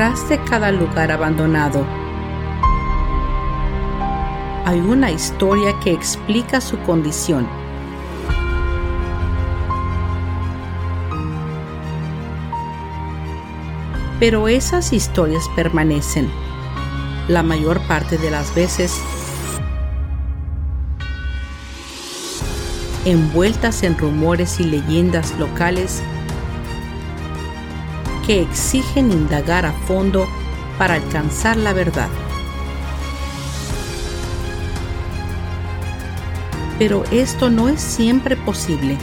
Detrás de cada lugar abandonado hay una historia que explica su condición. Pero esas historias permanecen, la mayor parte de las veces, envueltas en rumores y leyendas locales que exigen indagar a fondo para alcanzar la verdad. Pero esto no es siempre posible.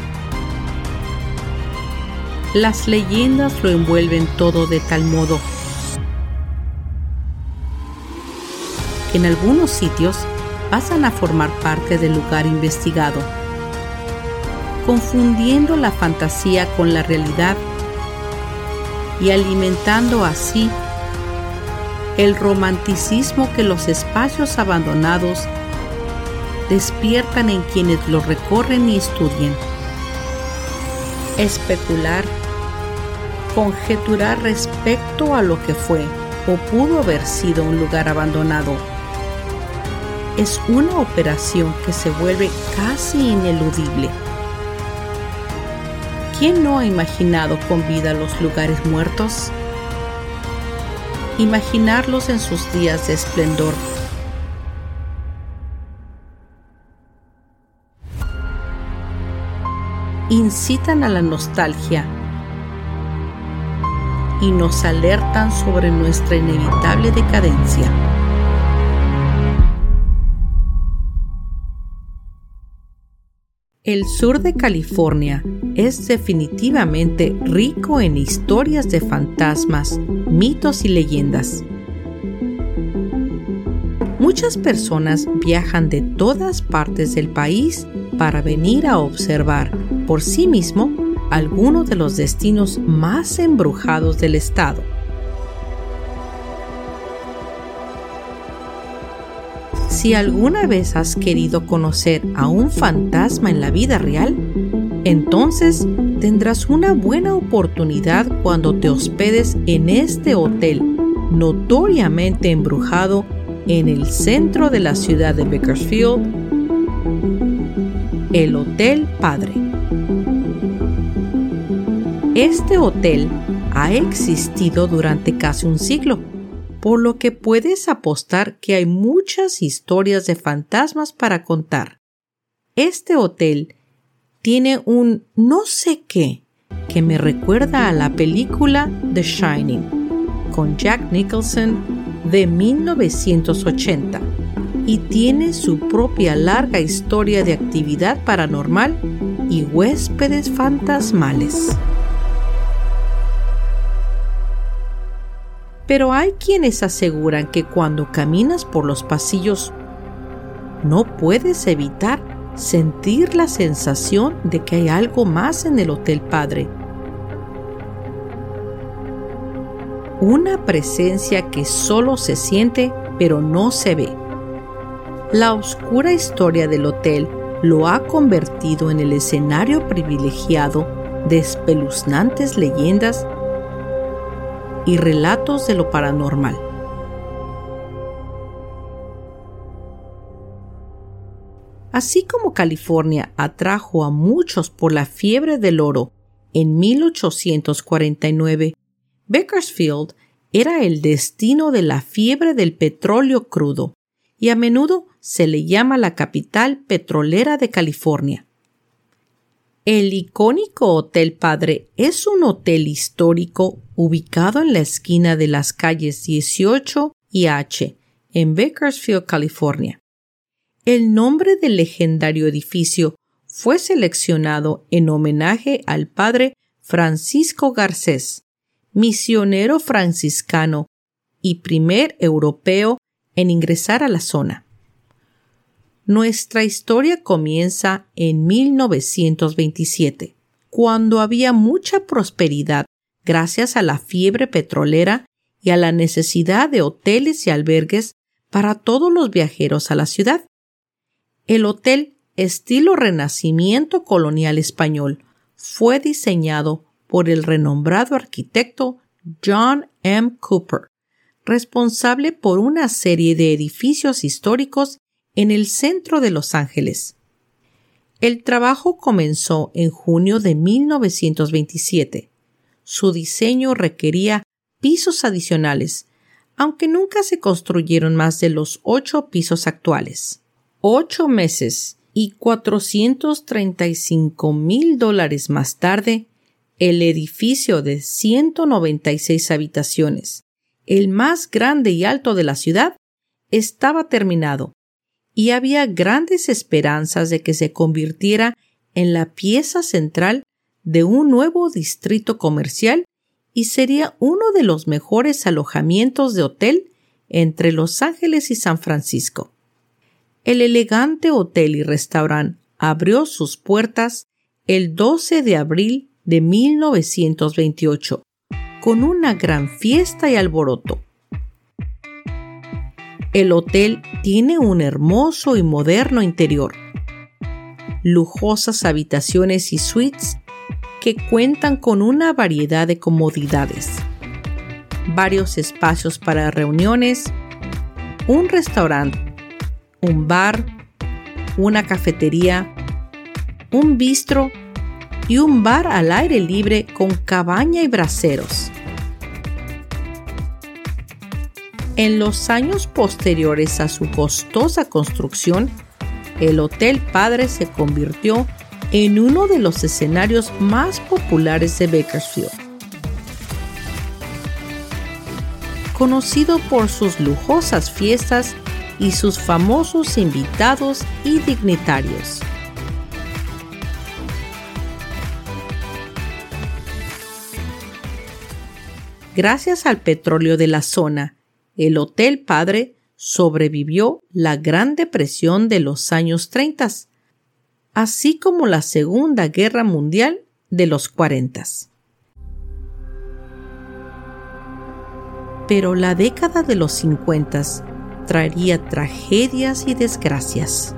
Las leyendas lo envuelven todo de tal modo que en algunos sitios pasan a formar parte del lugar investigado, confundiendo la fantasía con la realidad y alimentando así el romanticismo que los espacios abandonados despiertan en quienes los recorren y estudian. Especular, conjeturar respecto a lo que fue o pudo haber sido un lugar abandonado, es una operación que se vuelve casi ineludible ¿Quién no ha imaginado con vida los lugares muertos? Imaginarlos en sus días de esplendor. Incitan a la nostalgia y nos alertan sobre nuestra inevitable decadencia. El sur de California es definitivamente rico en historias de fantasmas, mitos y leyendas. Muchas personas viajan de todas partes del país para venir a observar por sí mismo algunos de los destinos más embrujados del estado. Si alguna vez has querido conocer a un fantasma en la vida real, entonces tendrás una buena oportunidad cuando te hospedes en este hotel notoriamente embrujado en el centro de la ciudad de Bakersfield, el Hotel Padre. Este hotel ha existido durante casi un siglo por lo que puedes apostar que hay muchas historias de fantasmas para contar. Este hotel tiene un no sé qué que me recuerda a la película The Shining con Jack Nicholson de 1980 y tiene su propia larga historia de actividad paranormal y huéspedes fantasmales. Pero hay quienes aseguran que cuando caminas por los pasillos no puedes evitar sentir la sensación de que hay algo más en el Hotel Padre. Una presencia que solo se siente pero no se ve. La oscura historia del hotel lo ha convertido en el escenario privilegiado de espeluznantes leyendas y relatos de lo paranormal. Así como California atrajo a muchos por la fiebre del oro en 1849, Bakersfield era el destino de la fiebre del petróleo crudo y a menudo se le llama la capital petrolera de California. El icónico Hotel Padre es un hotel histórico ubicado en la esquina de las calles 18 y H en Bakersfield, California. El nombre del legendario edificio fue seleccionado en homenaje al padre Francisco Garcés, misionero franciscano y primer europeo en ingresar a la zona. Nuestra historia comienza en 1927, cuando había mucha prosperidad gracias a la fiebre petrolera y a la necesidad de hoteles y albergues para todos los viajeros a la ciudad. El hotel estilo renacimiento colonial español fue diseñado por el renombrado arquitecto John M. Cooper, responsable por una serie de edificios históricos en el centro de Los Ángeles. El trabajo comenzó en junio de 1927. Su diseño requería pisos adicionales, aunque nunca se construyeron más de los ocho pisos actuales ocho meses y 435 mil dólares más tarde, el edificio de 196 habitaciones, el más grande y alto de la ciudad, estaba terminado y había grandes esperanzas de que se convirtiera en la pieza central de un nuevo distrito comercial y sería uno de los mejores alojamientos de hotel entre Los Ángeles y San Francisco el elegante hotel y restaurante abrió sus puertas el 12 de abril de 1928 con una gran fiesta y alboroto. El hotel tiene un hermoso y moderno interior, lujosas habitaciones y suites que cuentan con una variedad de comodidades, varios espacios para reuniones, un restaurante un bar, una cafetería, un bistro y un bar al aire libre con cabaña y braseros. En los años posteriores a su costosa construcción, el Hotel Padre se convirtió en uno de los escenarios más populares de Bakersfield. Conocido por sus lujosas fiestas y sus famosos invitados y dignitarios. Gracias al petróleo de la zona, el Hotel Padre sobrevivió la Gran Depresión de los años 30, así como la Segunda Guerra Mundial de los 40. Pero la década de los 50 traería tragedias y desgracias.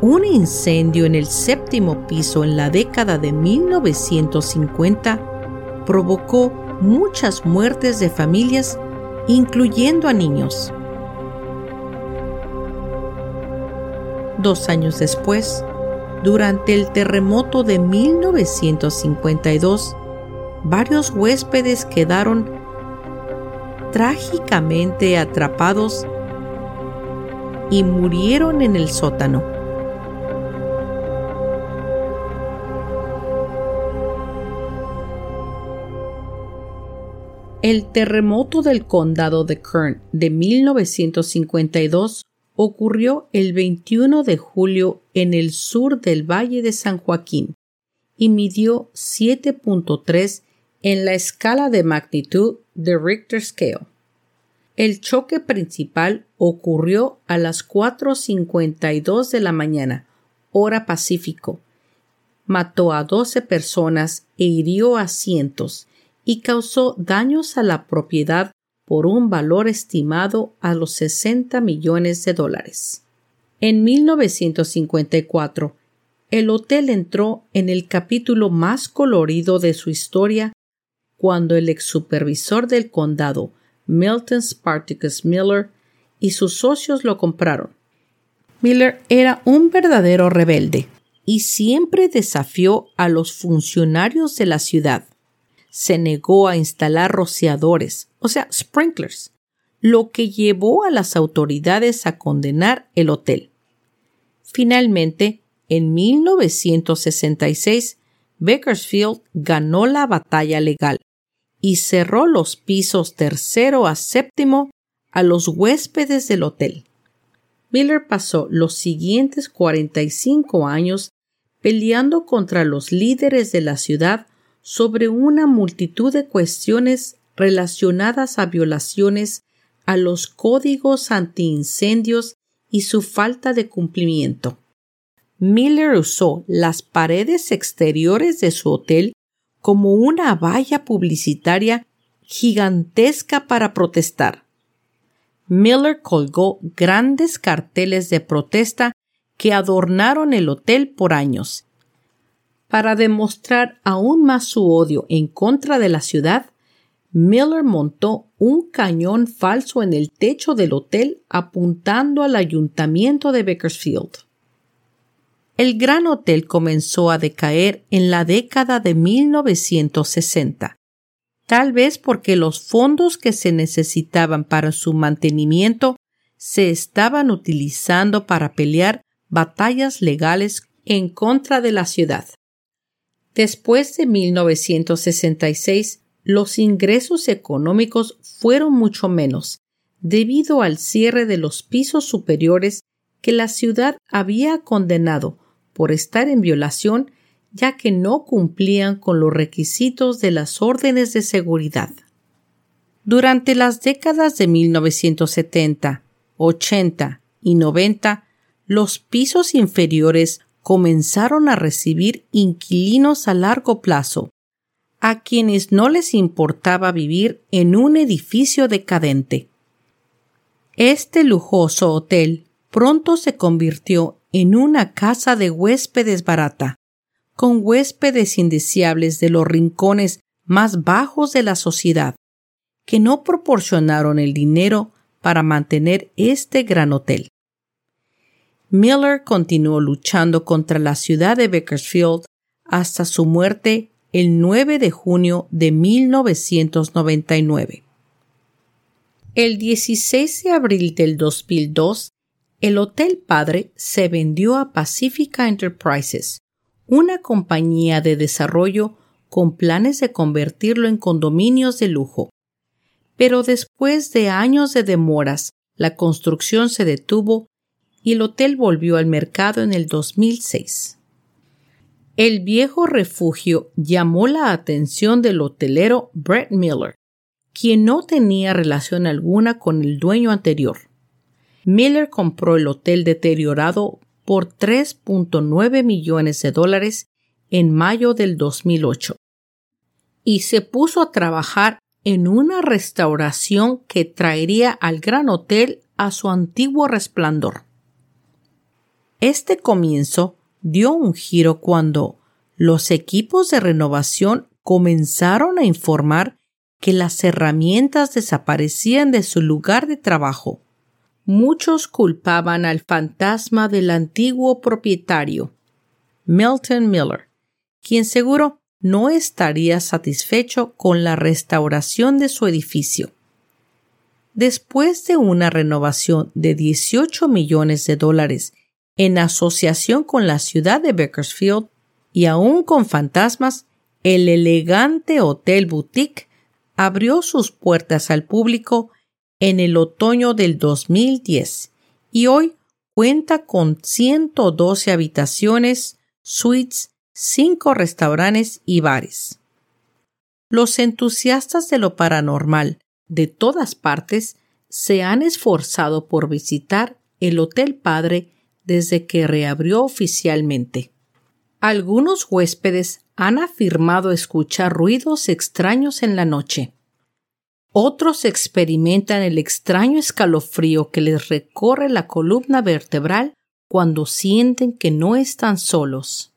Un incendio en el séptimo piso en la década de 1950 provocó muchas muertes de familias, incluyendo a niños. Dos años después, durante el terremoto de 1952, varios huéspedes quedaron trágicamente atrapados y murieron en el sótano. El terremoto del condado de Kern de 1952 ocurrió el 21 de julio en el sur del Valle de San Joaquín y midió 7.3 en la escala de magnitud de Richter Scale. El choque principal ocurrió a las 4.52 de la mañana, hora Pacífico. Mató a 12 personas e hirió a cientos y causó daños a la propiedad por un valor estimado a los 60 millones de dólares. En 1954, el hotel entró en el capítulo más colorido de su historia cuando el ex supervisor del condado, Milton Spartacus Miller, y sus socios lo compraron. Miller era un verdadero rebelde y siempre desafió a los funcionarios de la ciudad. Se negó a instalar rociadores, o sea, sprinklers, lo que llevó a las autoridades a condenar el hotel. Finalmente, en 1966, Bakersfield ganó la batalla legal y cerró los pisos tercero a séptimo a los huéspedes del hotel. Miller pasó los siguientes 45 años peleando contra los líderes de la ciudad sobre una multitud de cuestiones relacionadas a violaciones a los códigos antiincendios y su falta de cumplimiento. Miller usó las paredes exteriores de su hotel como una valla publicitaria gigantesca para protestar. Miller colgó grandes carteles de protesta que adornaron el hotel por años. Para demostrar aún más su odio en contra de la ciudad, Miller montó un cañón falso en el techo del hotel apuntando al ayuntamiento de Bakersfield. El gran hotel comenzó a decaer en la década de 1960 tal vez porque los fondos que se necesitaban para su mantenimiento se estaban utilizando para pelear batallas legales en contra de la ciudad. Después de 1966, los ingresos económicos fueron mucho menos, debido al cierre de los pisos superiores que la ciudad había condenado por estar en violación ya que no cumplían con los requisitos de las órdenes de seguridad. Durante las décadas de 1970, 80 y 90, los pisos inferiores comenzaron a recibir inquilinos a largo plazo, a quienes no les importaba vivir en un edificio decadente. Este lujoso hotel pronto se convirtió en una casa de huéspedes barata, con huéspedes indeseables de los rincones más bajos de la sociedad, que no proporcionaron el dinero para mantener este gran hotel. Miller continuó luchando contra la ciudad de Bakersfield hasta su muerte el 9 de junio de 1999. El 16 de abril del 2002, el Hotel Padre se vendió a Pacifica Enterprises, una compañía de desarrollo con planes de convertirlo en condominios de lujo. Pero después de años de demoras, la construcción se detuvo y el hotel volvió al mercado en el 2006. El viejo refugio llamó la atención del hotelero Brett Miller, quien no tenía relación alguna con el dueño anterior. Miller compró el hotel deteriorado por 3.9 millones de dólares en mayo del 2008 y se puso a trabajar en una restauración que traería al Gran Hotel a su antiguo resplandor. Este comienzo dio un giro cuando los equipos de renovación comenzaron a informar que las herramientas desaparecían de su lugar de trabajo muchos culpaban al fantasma del antiguo propietario, Milton Miller, quien seguro no estaría satisfecho con la restauración de su edificio. Después de una renovación de 18 millones de dólares en asociación con la ciudad de Bakersfield y aún con fantasmas, el elegante Hotel Boutique abrió sus puertas al público en el otoño del 2010 y hoy cuenta con 112 habitaciones, suites, 5 restaurantes y bares. Los entusiastas de lo paranormal de todas partes se han esforzado por visitar el Hotel Padre desde que reabrió oficialmente. Algunos huéspedes han afirmado escuchar ruidos extraños en la noche. Otros experimentan el extraño escalofrío que les recorre la columna vertebral cuando sienten que no están solos.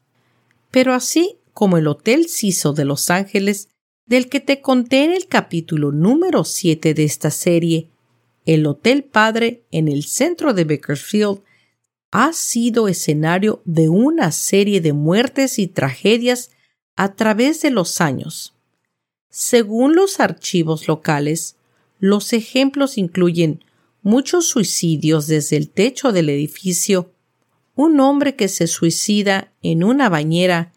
Pero así como el Hotel Ciso de Los Ángeles, del que te conté en el capítulo número 7 de esta serie, el Hotel Padre en el centro de Bakersfield ha sido escenario de una serie de muertes y tragedias a través de los años. Según los archivos locales, los ejemplos incluyen muchos suicidios desde el techo del edificio, un hombre que se suicida en una bañera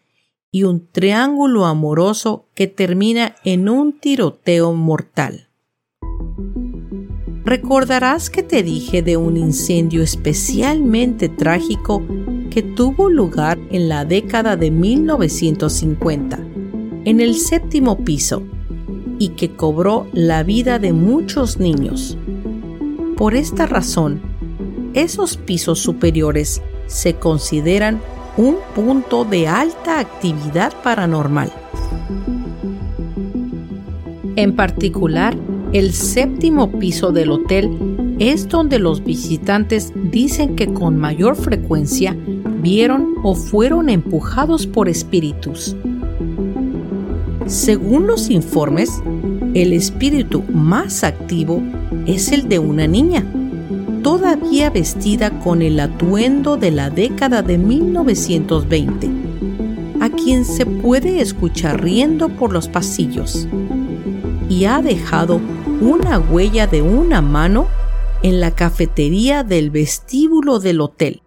y un triángulo amoroso que termina en un tiroteo mortal. Recordarás que te dije de un incendio especialmente trágico que tuvo lugar en la década de 1950, en el séptimo piso, y que cobró la vida de muchos niños. Por esta razón, esos pisos superiores se consideran un punto de alta actividad paranormal. En particular, el séptimo piso del hotel es donde los visitantes dicen que con mayor frecuencia vieron o fueron empujados por espíritus. Según los informes, el espíritu más activo es el de una niña, todavía vestida con el atuendo de la década de 1920, a quien se puede escuchar riendo por los pasillos y ha dejado una huella de una mano en la cafetería del vestíbulo del hotel.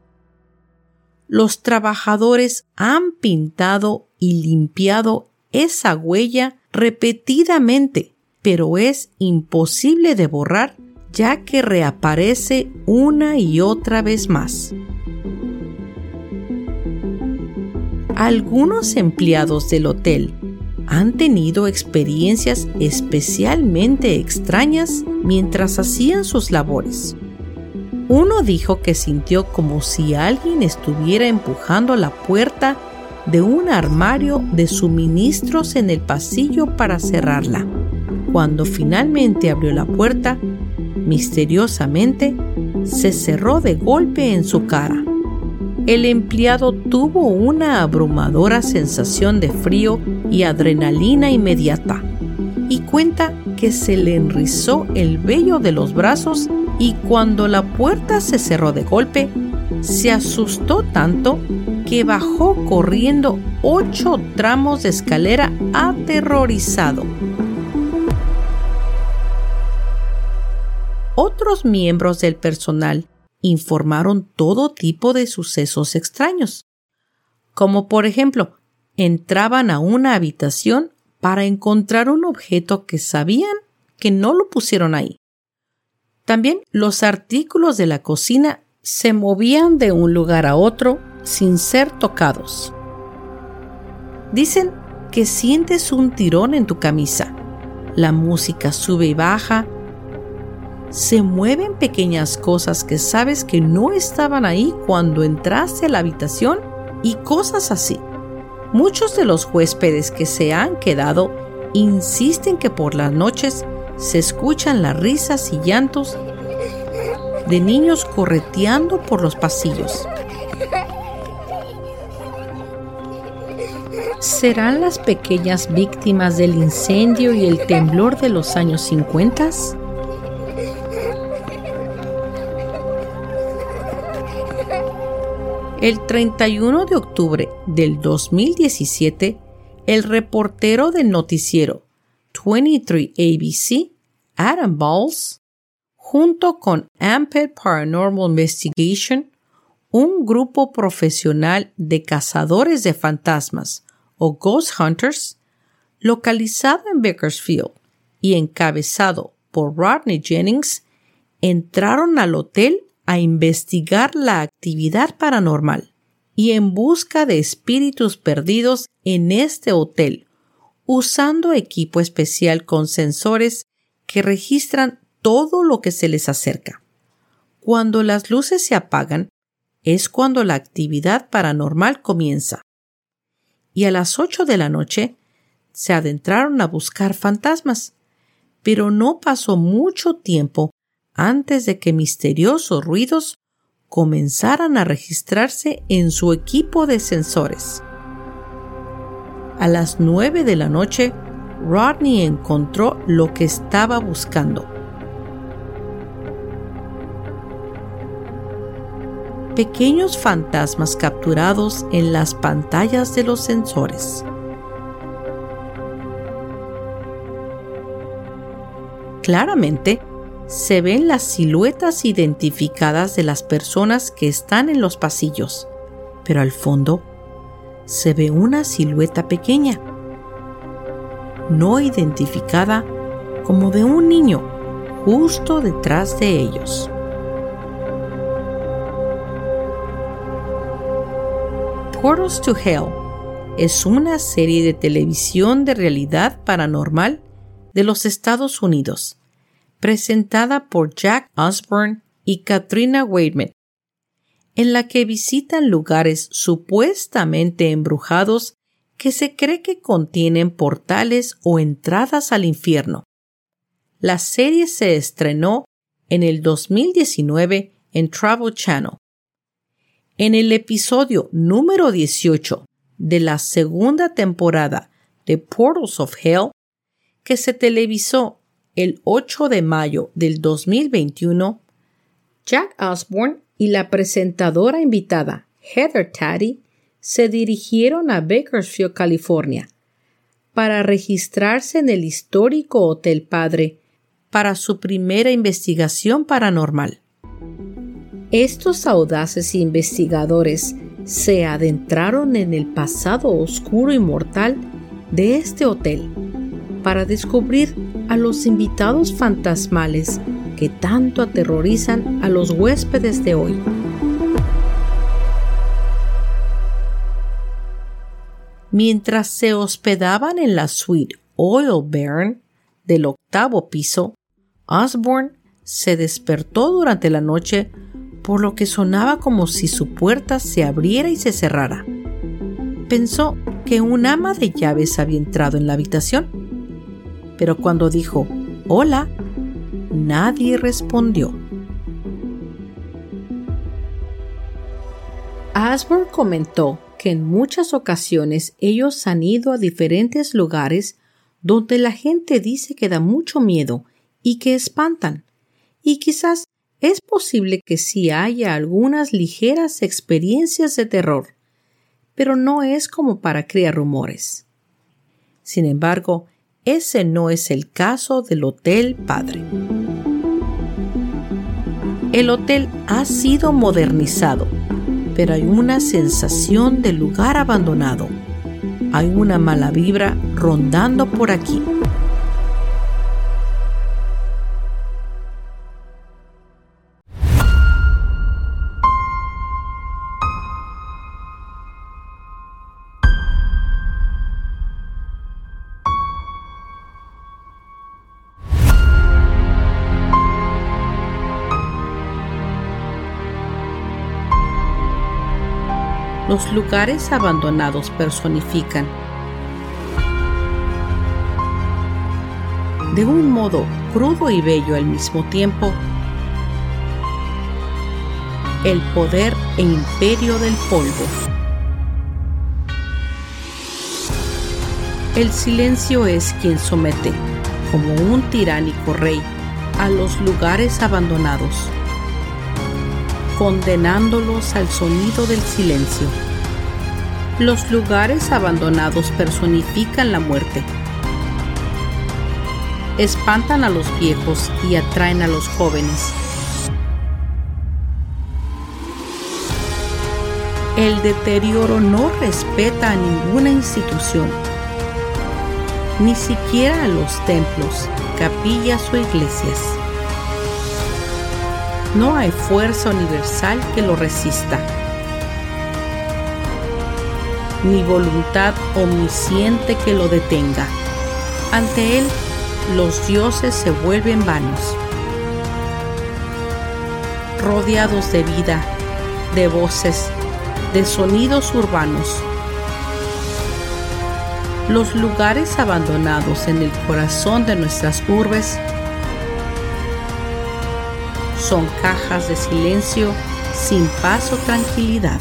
Los trabajadores han pintado y limpiado esa huella repetidamente, pero es imposible de borrar ya que reaparece una y otra vez más. Algunos empleados del hotel han tenido experiencias especialmente extrañas mientras hacían sus labores. Uno dijo que sintió como si alguien estuviera empujando la puerta de un armario de suministros en el pasillo para cerrarla. Cuando finalmente abrió la puerta, misteriosamente se cerró de golpe en su cara el empleado tuvo una abrumadora sensación de frío y adrenalina inmediata y cuenta que se le enrizó el vello de los brazos y cuando la puerta se cerró de golpe, se asustó tanto que bajó corriendo ocho tramos de escalera aterrorizado. Otros miembros del personal informaron todo tipo de sucesos extraños, como por ejemplo, entraban a una habitación para encontrar un objeto que sabían que no lo pusieron ahí. También los artículos de la cocina se movían de un lugar a otro sin ser tocados. Dicen que sientes un tirón en tu camisa. La música sube y baja se mueven pequeñas cosas que sabes que no estaban ahí cuando entraste a la habitación y cosas así. Muchos de los huéspedes que se han quedado insisten que por las noches se escuchan las risas y llantos de niños correteando por los pasillos. ¿Serán las pequeñas víctimas del incendio y el temblor de los años 50? El 31 de octubre del 2017, el reportero del noticiero 23 ABC, Adam Balls, junto con Amped Paranormal Investigation, un grupo profesional de cazadores de fantasmas o Ghost Hunters, localizado en Bakersfield y encabezado por Rodney Jennings, entraron al hotel a investigar la actividad paranormal y en busca de espíritus perdidos en este hotel, usando equipo especial con sensores que registran todo lo que se les acerca. Cuando las luces se apagan, es cuando la actividad paranormal comienza. Y a las ocho de la noche se adentraron a buscar fantasmas, pero no pasó mucho tiempo antes de que misteriosos ruidos comenzaran a registrarse en su equipo de sensores. A las 9 de la noche, Rodney encontró lo que estaba buscando. Pequeños fantasmas capturados en las pantallas de los sensores. Claramente, se ven las siluetas identificadas de las personas que están en los pasillos, pero al fondo se ve una silueta pequeña, no identificada como de un niño justo detrás de ellos. Portals to Hell es una serie de televisión de realidad paranormal de los Estados Unidos, presentada por Jack Osborne y Katrina Weidman, en la que visitan lugares supuestamente embrujados que se cree que contienen portales o entradas al infierno. La serie se estrenó en el 2019 en Travel Channel en el episodio número 18 de la segunda temporada de Portals of Hell, que se televisó el 8 de mayo del 2021, Jack Osborne y la presentadora invitada Heather Taddy se dirigieron a Bakersfield, California, para registrarse en el histórico Hotel Padre para su primera investigación paranormal. Estos audaces investigadores se adentraron en el pasado oscuro y mortal de este hotel para descubrir a los invitados fantasmales que tanto aterrorizan a los huéspedes de hoy. Mientras se hospedaban en la suite Oil Baron del octavo piso, Osborne se despertó durante la noche por lo que sonaba como si su puerta se abriera y se cerrara. Pensó que un ama de llaves había entrado en la habitación, pero cuando dijo Hola, nadie respondió. Asborn comentó que en muchas ocasiones ellos han ido a diferentes lugares donde la gente dice que da mucho miedo y que espantan, y quizás es posible que sí haya algunas ligeras experiencias de terror, pero no es como para crear rumores. Sin embargo, ese no es el caso del Hotel Padre. El hotel ha sido modernizado, pero hay una sensación de lugar abandonado. Hay una mala vibra rondando por aquí. Los lugares abandonados personifican. De un modo crudo y bello al mismo tiempo, el poder e imperio del polvo. El silencio es quien somete, como un tiránico rey, a los lugares abandonados condenándolos al sonido del silencio. Los lugares abandonados personifican la muerte. Espantan a los viejos y atraen a los jóvenes. El deterioro no respeta a ninguna institución, ni siquiera a los templos, capillas o iglesias. No hay fuerza universal que lo resista, ni voluntad omnisciente que lo detenga. Ante él, los dioses se vuelven vanos. Rodeados de vida, de voces, de sonidos urbanos, los lugares abandonados en el corazón de nuestras urbes son cajas de silencio sin paz o tranquilidad.